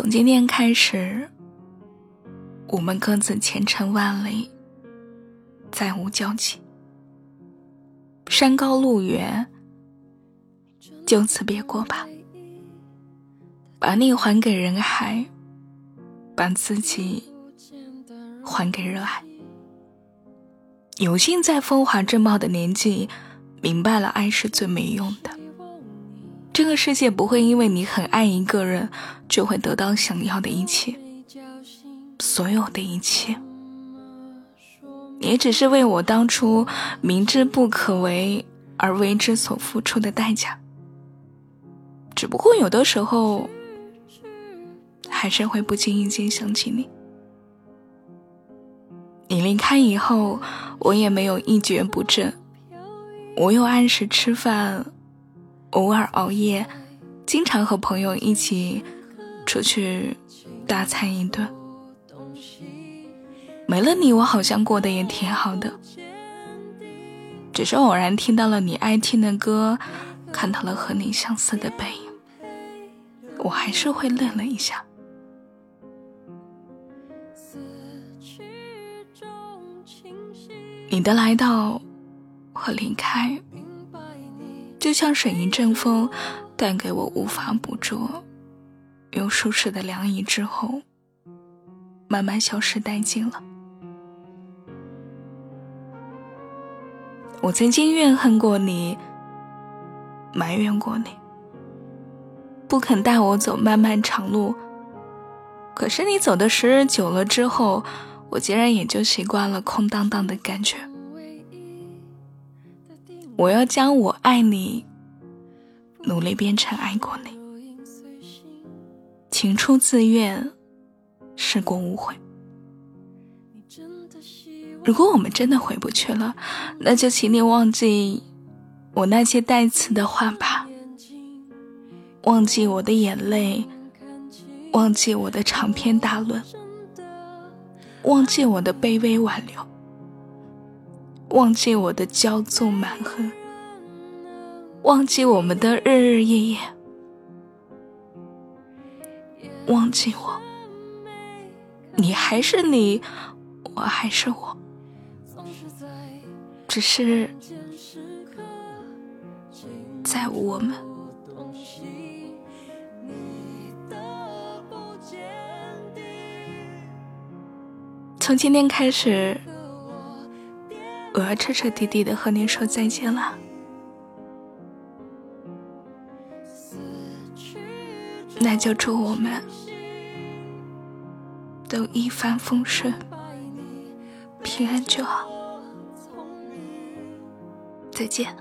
从今天开始，我们各自前程万里，再无交集。山高路远，就此别过吧。把你还给人海，把自己还给热爱。有幸在风华正茂的年纪，明白了爱是最没用的。这个世界不会因为你很爱一个人，就会得到想要的一切，所有的一切，也只是为我当初明知不可为而为之所付出的代价。只不过有的时候，还是会不经意间想起你。你离开以后，我也没有一蹶不振，我又按时吃饭。偶尔熬夜，经常和朋友一起出去大餐一顿。没了你，我好像过得也挺好的。只是偶然听到了你爱听的歌，看到了和你相似的背影，我还是会愣了一下。你的来到和离开。就像是一阵风，带给我无法捕捉，又舒适的凉意之后，慢慢消失殆尽了。我曾经怨恨过你，埋怨过你，不肯带我走漫漫长路。可是你走的时日久了之后，我竟然也就习惯了空荡荡的感觉。我要将我爱你努力变成爱过你，情出自愿，事过无悔。如果我们真的回不去了，那就请你忘记我那些带刺的话吧，忘记我的眼泪，忘记我的长篇大论，忘记我的卑微挽留。忘记我的骄纵蛮横，忘记我们的日日夜夜，忘记我，你还是你，我还是我，只是在我们。从今天开始。我要彻彻底底的和你说再见了，那就祝我们都一帆风顺，平安就好。再见。